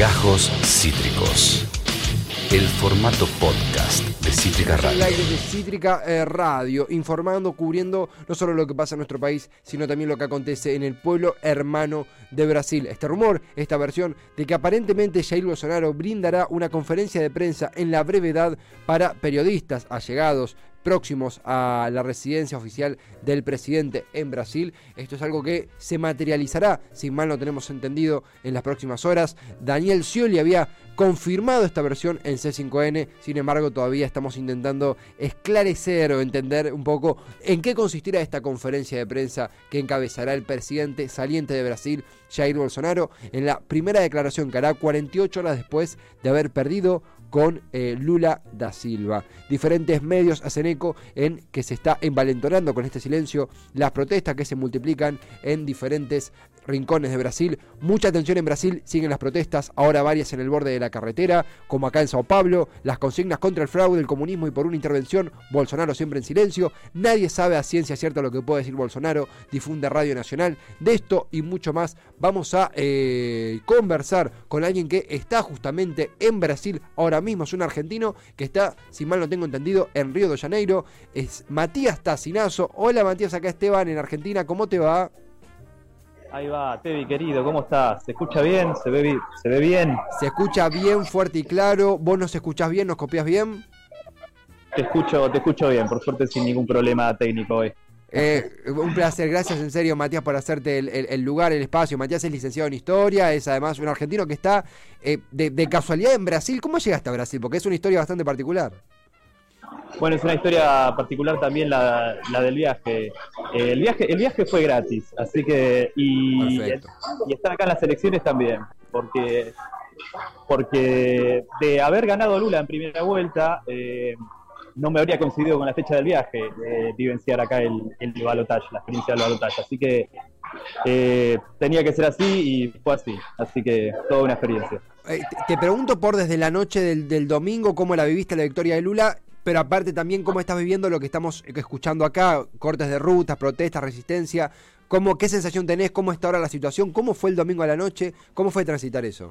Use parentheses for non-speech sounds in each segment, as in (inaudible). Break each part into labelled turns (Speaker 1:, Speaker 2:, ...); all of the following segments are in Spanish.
Speaker 1: Gajos Cítricos. El formato podcast de Cítrica Radio.
Speaker 2: aire de Cítrica eh, Radio, informando, cubriendo no solo lo que pasa en nuestro país, sino también lo que acontece en el pueblo hermano de Brasil. Este rumor, esta versión de que aparentemente Jair Bolsonaro brindará una conferencia de prensa en la brevedad para periodistas allegados próximos a la residencia oficial del presidente en Brasil. Esto es algo que se materializará, si mal no tenemos entendido, en las próximas horas. Daniel Scioli había confirmado esta versión en C5N, sin embargo todavía estamos intentando esclarecer o entender un poco en qué consistirá esta conferencia de prensa que encabezará el presidente saliente de Brasil, Jair Bolsonaro, en la primera declaración que hará 48 horas después de haber perdido con eh, Lula da Silva. Diferentes medios hacen eco en que se está envalentonando con este silencio las protestas que se multiplican en diferentes rincones de Brasil. Mucha atención en Brasil, siguen las protestas, ahora varias en el borde de la carretera, como acá en Sao Paulo, las consignas contra el fraude, el comunismo y por una intervención, Bolsonaro siempre en silencio. Nadie sabe a ciencia cierta lo que puede decir Bolsonaro, difunde Radio Nacional. De esto y mucho más vamos a eh, conversar con alguien que está justamente en Brasil ahora mismo, es un argentino que está, si mal no tengo entendido, en Río de Janeiro, es Matías Tacinazo. Hola Matías, acá Esteban en Argentina, ¿cómo te va?
Speaker 3: Ahí va, Tevi querido, ¿cómo estás? ¿Se escucha bien? ¿Se ve, ¿Se ve bien?
Speaker 2: Se escucha bien, fuerte y claro. ¿Vos nos escuchás bien? ¿Nos copias bien?
Speaker 3: Te escucho, te escucho bien, por suerte sin ningún problema técnico hoy.
Speaker 2: Eh, un placer, gracias en serio Matías por hacerte el, el- el lugar, el espacio. Matías es licenciado en historia, es además un argentino que está eh, de, de casualidad en Brasil. ¿Cómo llegaste a Brasil? Porque es una historia bastante particular.
Speaker 3: Bueno, es una historia particular también la, la del viaje. Eh, el viaje. El viaje fue gratis, así que. Y,
Speaker 2: Perfecto.
Speaker 3: y estar acá en las elecciones también, porque porque de haber ganado Lula en primera vuelta, eh, no me habría coincidido con la fecha del viaje eh, vivenciar acá el, el balotaje, la experiencia del balotaje. Así que eh, tenía que ser así y fue así. Así que toda una experiencia.
Speaker 2: Eh, te, te pregunto por desde la noche del, del domingo cómo la viviste la victoria de Lula, pero aparte también cómo estás viviendo lo que estamos escuchando acá, cortes de rutas, protestas, resistencia. ¿Cómo, ¿Qué sensación tenés? ¿Cómo está ahora la situación? ¿Cómo fue el domingo a la noche? ¿Cómo fue transitar eso?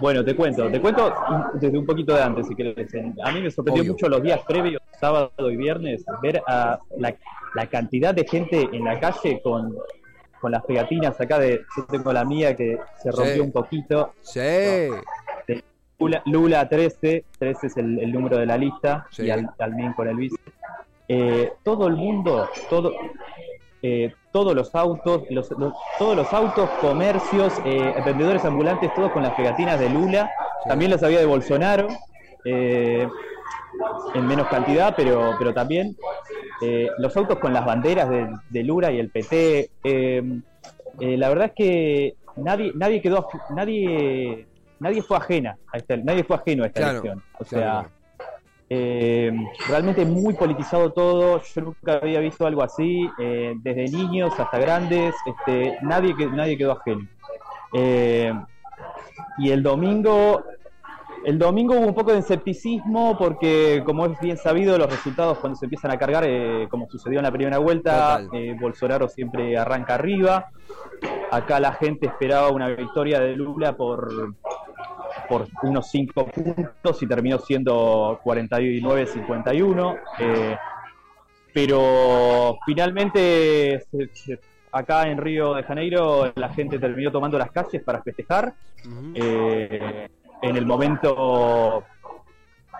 Speaker 3: Bueno, te cuento, te cuento desde un poquito de antes, si querés. A mí me sorprendió
Speaker 2: Obvio.
Speaker 3: mucho los días previos, sábado y viernes, ver a la, la cantidad de gente en la calle con, con las pegatinas acá de, yo tengo la mía que se rompió
Speaker 2: Sí.
Speaker 3: un poquito,
Speaker 2: Sí.
Speaker 3: Lula, Lula 13, 13 es el, el número de la lista,
Speaker 2: Sí.
Speaker 3: y al, también con el vice. Eh, todo el mundo, todo, eh, todos los autos, los- los- todos los autos, comercios, eh, vendedores ambulantes, todos con las pegatinas de Lula.
Speaker 2: Sí.
Speaker 3: También las había de Bolsonaro, eh, en menos cantidad, pero, pero también eh, los autos con las banderas de, de Lula y el PT. eh, eh, la verdad es que nadie, nadie quedó, nadie, nadie fue ajena a esta, nadie fue ajeno a esta
Speaker 2: Claro,
Speaker 3: elección. O
Speaker 2: claro.
Speaker 3: sea, eh, realmente muy politizado todo. Yo nunca había visto algo así, eh, desde niños hasta grandes. Este, nadie, nadie quedó ajeno. Eh, y el domingo, el domingo hubo un poco de escepticismo porque, como es bien sabido, los resultados cuando se empiezan a cargar, eh, como sucedió en la primera vuelta, eh, Bolsonaro siempre arranca arriba. Acá la gente esperaba una victoria de Lula por, por unos 5 puntos y terminó siendo 49-51. eh, pero finalmente acá en Río de Janeiro la gente terminó tomando las calles para festejar. Eh, en el momento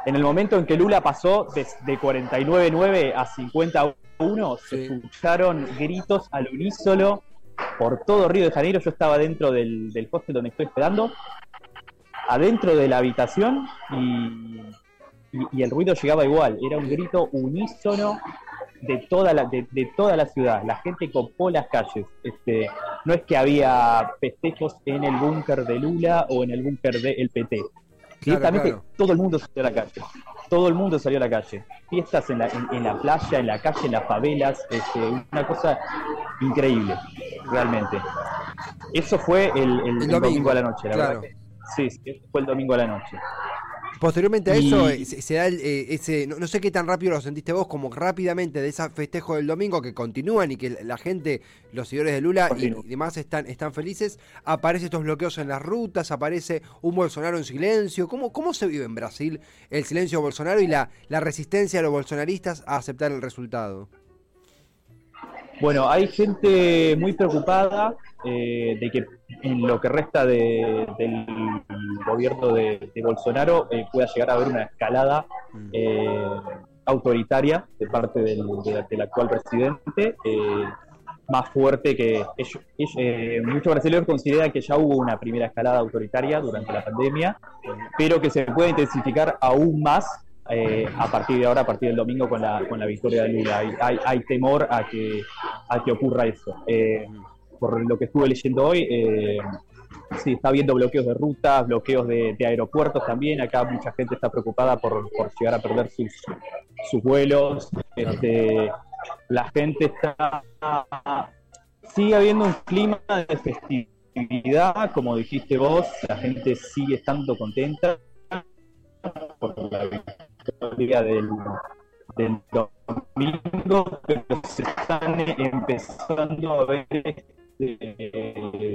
Speaker 3: en el momento en que Lula pasó de, de 49-9 a 51, se escucharon gritos al unísono por todo Río de Janeiro. Yo estaba dentro del, del hostel donde estoy esperando, adentro de la habitación y, y- y el ruido llegaba igual. Era un grito unísono de toda la, de, de toda la ciudad. La gente copó las calles. Este, no es que había festejos en el búnker de Lula o en el búnker del PT.
Speaker 2: Claro,
Speaker 3: Directamente
Speaker 2: claro.
Speaker 3: todo el mundo salió a la calle. Todo el mundo salió a la calle. Fiestas en la, en, en la playa, en la calle, en las favelas. Este, una cosa increíble, realmente. Eso fue el, el- el domingo,
Speaker 2: domingo,
Speaker 3: a la noche, la
Speaker 2: claro.
Speaker 3: verdad. que- sí, sí, fue el domingo a la noche.
Speaker 2: Posteriormente a eso, eh, se, da eh, ese, no, sé qué tan rápido lo sentiste vos, como rápidamente de ese festejo del domingo que continúan y que la gente, los seguidores de Lula y, demás están, están felices, aparecen estos bloqueos en las rutas, aparece un Bolsonaro en silencio. ¿Cómo, cómo se vive en Brasil el silencio de Bolsonaro y la, la resistencia de los bolsonaristas a aceptar el resultado?
Speaker 3: Bueno, hay gente muy preocupada eh, de que en lo que resta del gobierno de, Bolsonaro eh, pueda llegar a haber una escalada mm. eh, autoritaria de parte del, actual presidente, más fuerte que ellos, muchos brasileños consideran que ya hubo una primera escalada autoritaria durante la pandemia, pero que se puede intensificar aún más eh, a partir de ahora, a partir del domingo con la, con la victoria de Lula. Hay, hay, temor a que, a que ocurra eso. Eh, por lo que estuve leyendo hoy, eh, sí, está habiendo bloqueos de rutas, bloqueos de, aeropuertos también. Acá mucha gente está preocupada por, llegar a perder sus, sus vuelos. Este, la gente está... Sigue habiendo un clima de festividad, como dijiste vos, la gente sigue estando contenta por la victoria del domingo, pero se están empezando a ver eh,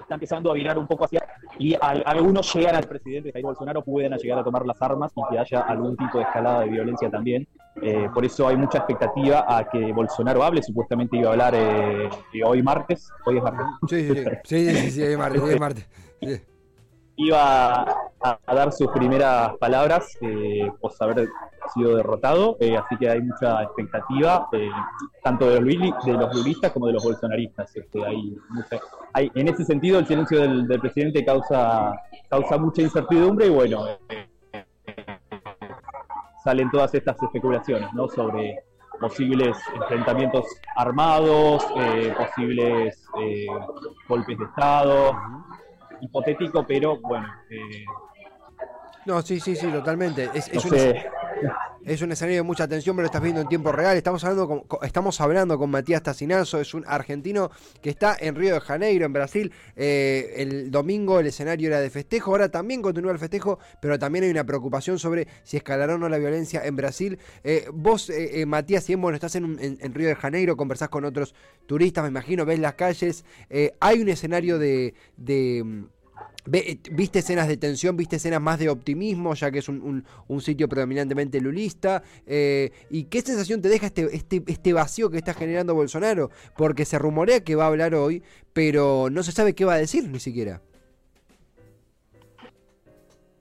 Speaker 3: está empezando a virar un poco hacia y algunos llegan al presidente Jair Bolsonaro pueden llegar a tomar las armas y que haya algún tipo de escalada de violencia también. Eh, por eso hay mucha expectativa a que Bolsonaro hable. Supuestamente iba a hablar eh, hoy martes. Hoy es martes.
Speaker 2: Sí, sí, sí, sí, sí, hoy martes. Hoy es martes. Sí
Speaker 3: iba a, dar sus primeras palabras eh, pos haber sido derrotado, eh, así que hay mucha expectativa, eh, tanto de los, de los lulistas como de los bolsonaristas. Este, hay, hay, en ese sentido, el silencio del, presidente causa, causa mucha incertidumbre y bueno, eh, salen todas estas especulaciones ¿no? sobre posibles enfrentamientos armados, posibles golpes de Estado hipotético, pero bueno.
Speaker 2: No, sí, sí, sí, totalmente. Es, es, es, un, escenario de mucha atención, pero lo estás viendo en tiempo real. Estamos hablando con, estamos hablando con Matías Tacinazo, es un argentino que está en Río de Janeiro, en Brasil. Eh, el domingo el escenario era de festejo, ahora también continúa el festejo, pero también hay una preocupación sobre si escalará o no la violencia en Brasil. Eh, vos, Matías, si bueno, estás en, Río de Janeiro, conversás con otros turistas, me imagino, ves las calles. hay un escenario de eh, ¿Viste escenas de tensión? ¿Viste escenas más de optimismo, ya que es un, sitio predominantemente lulista? Eh, ¿Y qué sensación te deja este, este, este vacío que está generando Bolsonaro? Porque se rumorea que va a hablar hoy, pero no se sabe qué va a decir ni siquiera.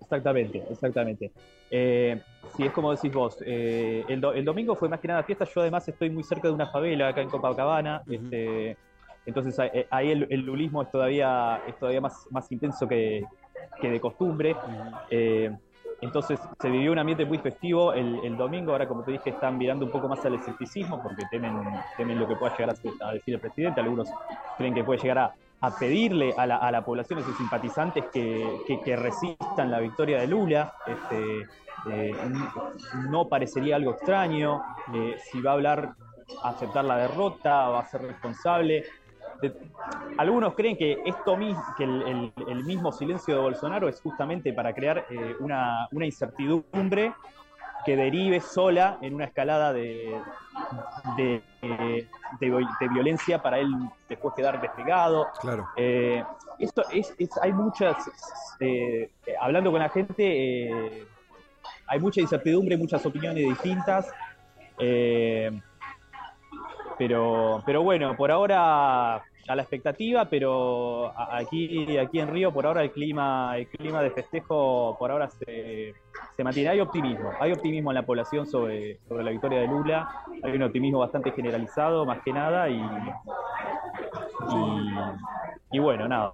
Speaker 3: Exactamente, exactamente. Eh, sí, es como decís vos. Eh, el, domingo fue más que nada fiesta. Yo además estoy muy cerca de una favela acá en Copacabana. este, entonces eh, ahí el, lulismo es todavía, es todavía más, más intenso que, de costumbre. Eh, entonces se vivió un ambiente muy festivo el, domingo, ahora como te dije están mirando un poco más al escepticismo porque temen, temen lo que pueda llegar a, decir el presidente, algunos creen que puede llegar a, pedirle a la, a la, población, a sus simpatizantes que, que, resistan la victoria de Lula. Este, eh, no parecería algo extraño, si va a hablar aceptar la derrota, va a ser responsable algunos creen que esto que el, mismo silencio de Bolsonaro es justamente para crear eh, una, incertidumbre que derive sola en una escalada de, de, violencia para él después quedar despegado.
Speaker 2: Claro.
Speaker 3: Eh, esto es, hay muchas, eh, hablando con la gente, hay mucha incertidumbre, muchas opiniones distintas. pero, pero bueno, por ahora a la expectativa, pero aquí, aquí en Río por ahora el clima, el clima de festejo por ahora se, se mantiene. Hay optimismo, hay optimismo en la población sobre, sobre la victoria de Lula, hay un optimismo bastante generalizado más que nada y, y, bueno, nada.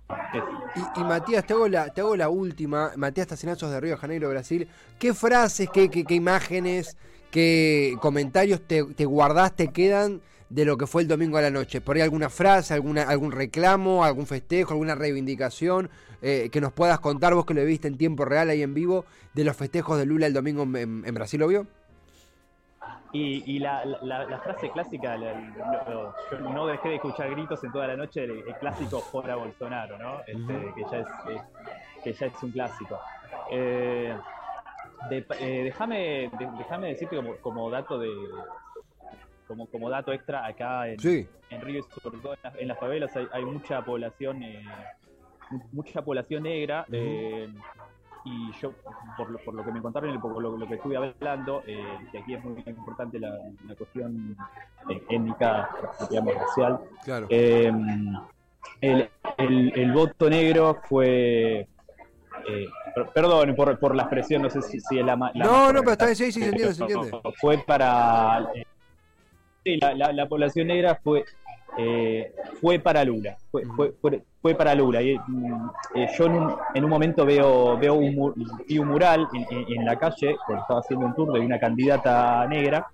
Speaker 2: Y, Matías, te hago, la, te hago la última, Matías Tacinazos de Río Janeiro, Brasil, ¿qué frases, qué, qué, qué imágenes, qué comentarios te, te guardaste, quedan? De lo que fue el domingo a la noche. Por ahí alguna frase, alguna, algún reclamo, algún festejo, alguna reivindicación eh, que nos puedas contar vos que lo viste en tiempo real ahí en vivo de los festejos de Lula el domingo en, Brasil, ¿obvio?
Speaker 3: Y, la, frase clásica, yo no dejé de escuchar gritos en toda la noche, el, clásico fuera Bolsonaro, ¿no? Este, que, ya es, que ya es un clásico. Eh, eh, déjame, de- déjame decirte como, como dato de como, como dato extra acá en,
Speaker 2: Sí.
Speaker 3: en Río sobre todo en, las- en las favelas hay, hay mucha población eh, mu- mucha población negra eh, y yo por lo, por lo que me contaron y por lo, lo que estuve hablando eh, que aquí es muy importante la, la cuestión eh, étnica digamos racial
Speaker 2: Claro.
Speaker 3: eh, el, el- el voto negro fue. eh, per- perdón por, por la expresión, no sé si, si es la, la
Speaker 2: No, no, pero está bien, sí, sí, se entiende, se entiende. (laughs)
Speaker 3: Fue para. Sí, la, la- la población negra fue. eh, fue para Lula, fue, fue, fue, para Lula. Y, mm, eh, yo en un, en un momento veo, veo un, vi un mural en, en- en la calle, porque estaba haciendo un tour de una candidata negra,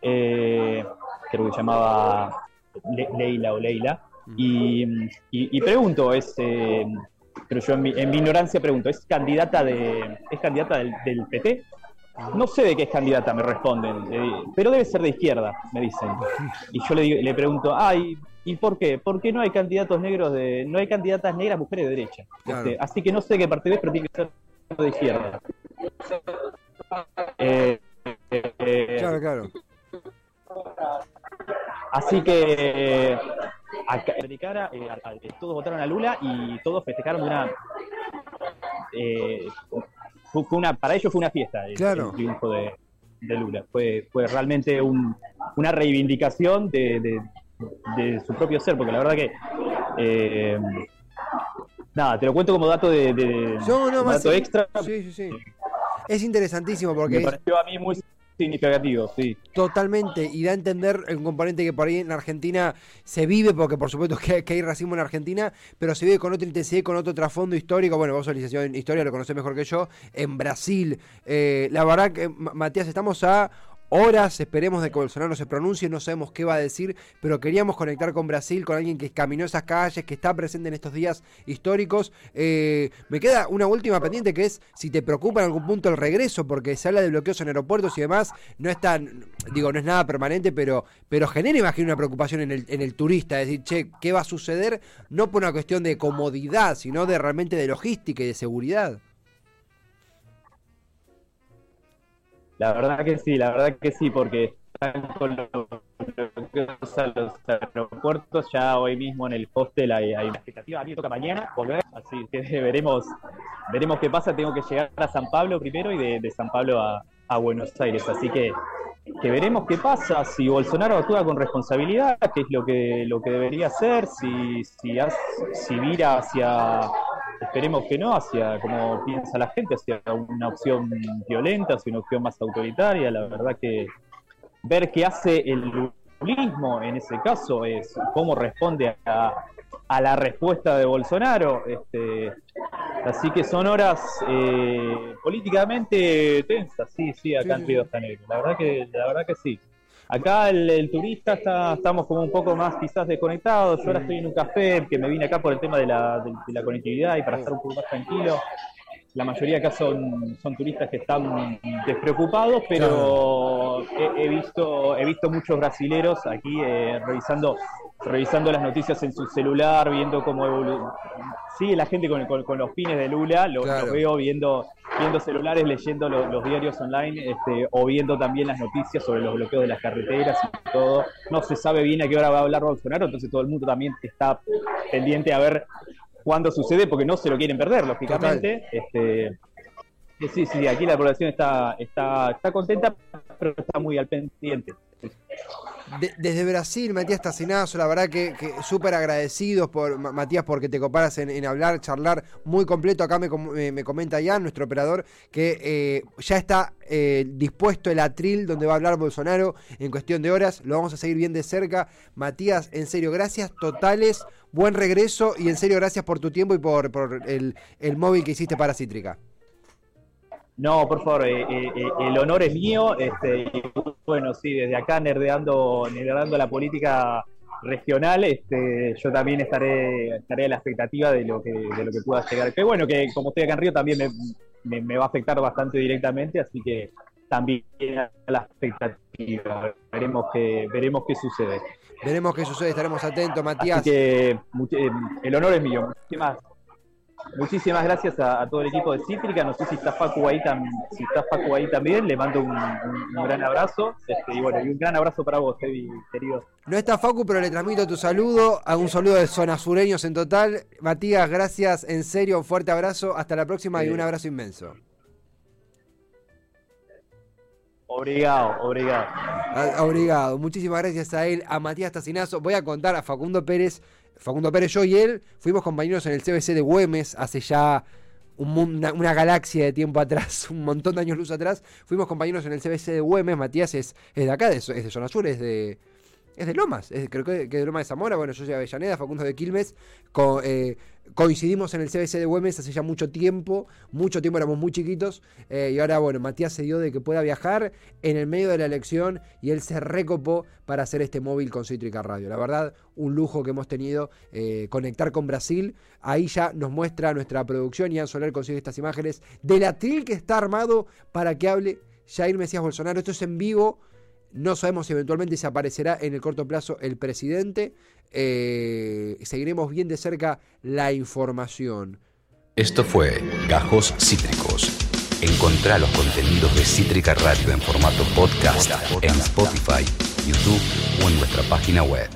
Speaker 3: eh, creo que se llamaba Le- Leila o Leila, y, y- y pregunto, es, pero yo en mi, en mi ignorancia pregunto, ¿es candidata de es candidata del, del PT? No sé de qué es candidata, me responden, eh, pero debe ser de izquierda, me dicen. Y yo le, digo- le pregunto, ay, ¿y por qué? ¿Por qué no hay candidatos negros de, no hay candidatas negras mujeres de derecha?
Speaker 2: Claro.
Speaker 3: Este, así que no sé qué partido es, pero tiene que ser de izquierda. Eh, eh,
Speaker 2: Claro, claro.
Speaker 3: Así que acá, todos votaron a Lula y todos festejaron de una, eh, fue, una para ellos fue una fiesta el,
Speaker 2: Claro.
Speaker 3: el triunfo de, de Lula. Fue, fue realmente un- una reivindicación de, de- de su propio ser, porque la verdad que eh, nada, te lo cuento como dato de,
Speaker 2: No, no,
Speaker 3: dato
Speaker 2: sí.
Speaker 3: extra.
Speaker 2: Sí, sí, sí. Es interesantísimo porque
Speaker 3: Me pareció a mí muy significativo, sí.
Speaker 2: totalmente y da a entender un componente que por ahí en Argentina se vive, porque por supuesto que, hay racismo en Argentina, pero se vive con otra intensidad con otro trasfondo histórico. Bueno, vos sos licenciado en historia, lo conocés mejor que yo. En Brasil, eh, la verdad que, Ma- Matías, estamos a horas, esperemos de que Bolsonaro se pronuncie, no sabemos qué va a decir, pero queríamos conectar con Brasil, con alguien que caminó esas calles, que está presente en estos días históricos. Eh, me queda una última pendiente que es si te preocupa en algún punto el regreso, porque se habla de bloqueos en aeropuertos y demás, no es tan, digo, no es nada permanente, pero, pero genera, imagino, una preocupación en el, en el turista, es decir, che, ¿qué va a suceder? No por una cuestión de comodidad, sino de realmente de logística y de seguridad.
Speaker 3: La verdad que sí, la verdad que sí, porque están con los, aeropuertos. Ya hoy mismo en el hostel hay, hay una expectativa. A mí toca mañana volver, así que (laughs) veremos, veremos qué pasa. Tengo que llegar a San Pablo primero y de, San Pablo a, a Buenos Aires. Así que, que veremos qué pasa. Si Bolsonaro actúa con responsabilidad, que es lo que, lo que debería hacer, si, si, has- si vira hacia esperemos que no, hacia como piensa la gente, hacia una opción violenta, hacia una opción más autoritaria. La verdad que ver qué hace el lulismo en ese caso es cómo responde a, a la respuesta de Bolsonaro. Este, así que son horas eh, políticamente tensas, sí, sí, acá
Speaker 2: Sí,
Speaker 3: en Río Janeiro. La verdad que, la verdad que sí. Acá el, el turista está, estamos como un poco más quizás desconectados. Yo ahora estoy en un café que me vine acá por el tema de la, de, de la conectividad y para estar un poco más tranquilo. La mayoría acá son, son turistas que están despreocupados, pero he, he visto he visto muchos brasileros aquí eh, revisando revisando las noticias en su celular, viendo cómo evolu- sigue la gente con, con- con los pines de Lula, lo,
Speaker 2: Claro.
Speaker 3: lo veo viendo viendo celulares, leyendo lo- los diarios online, este, o viendo también las noticias sobre los bloqueos de las carreteras y todo. No se sabe bien a qué hora va a hablar Bolsonaro, entonces todo el mundo también está pendiente a ver cuándo sucede, porque no se lo quieren perder, lógicamente. Este, sí, sí, aquí la población está, está, está contenta, pero está muy al pendiente.
Speaker 2: De- desde Brasil, Matías Tacinazo, la verdad que, súper agradecidos por Ma- Matías porque te coparas en, hablar, charlar muy completo. Acá me, com- me- me comenta Jan, nuestro operador, que eh, ya está eh, dispuesto el atril donde va a hablar Bolsonaro en cuestión de horas. Lo vamos a seguir bien de cerca. Matías, en serio, gracias totales, buen regreso y en serio, gracias por tu tiempo y por, por el, el móvil que hiciste para Cítrica.
Speaker 3: No, por favor, eh, eh, eh, el honor es mío. Este, y bueno, sí, desde acá nerdeando, nerdeando la política regional, este, yo también estaré, estaré a la expectativa de lo que, de lo que pueda llegar. Que bueno, que como estoy acá en Río también me, me- me va a afectar bastante directamente, así que también a la expectativa. Veremos qué, veremos qué sucede.
Speaker 2: Veremos qué sucede, estaremos atentos,
Speaker 3: Así
Speaker 2: Matías.
Speaker 3: que much- eh, el honor es mío. Muchísimas muchísimas gracias a, todo el equipo de Cítrica. No sé si está Facu ahí, si está Facu ahí también. Le mando un, gran abrazo. Este, y bueno, y un gran abrazo para vos, Evi, querido.
Speaker 2: No está Facu, pero le transmito tu saludo. A un saludo de zona sureños en total. Matías, gracias. En serio, un fuerte abrazo. Hasta la próxima y un abrazo inmenso.
Speaker 3: Obrigado, obrigado.
Speaker 2: Ah, obrigado. Muchísimas gracias a él, a Matías Tacinazo. Voy a contar a Facundo Pérez. Facundo Pérez, yo y él fuimos compañeros en el CBC de Güemes hace ya una, galaxia de tiempo atrás, (laughs) un montón de años luz atrás. Fuimos compañeros en el CBC de Güemes. Matías es, de acá, es de Zona es de, es de Lomas, creo que, que, de Lomas de Zamora, bueno, yo soy Avellaneda, Facundo de Quilmes, eh, coincidimos en el CBC de Güemes hace ya mucho tiempo, mucho tiempo éramos muy chiquitos, eh, y ahora, bueno, Matías se dio de que pueda viajar en el medio de la elección y él se recopó para hacer este móvil con Cítrica Radio. La verdad, un lujo que hemos tenido eh, conectar con Brasil. Ahí ya nos muestra nuestra producción, Ian Soler consigue estas imágenes del atril que está armado para que hable Jair Mesías Bolsonaro. Esto es en vivo. No sabemos si eventualmente se aparecerá en el corto plazo el presidente. Eh, seguiremos bien de cerca la información.
Speaker 1: Esto fue Gajos Cítricos. Encontrá los contenidos de Cítrica Radio en formato podcast en Spotify, YouTube o en nuestra página web.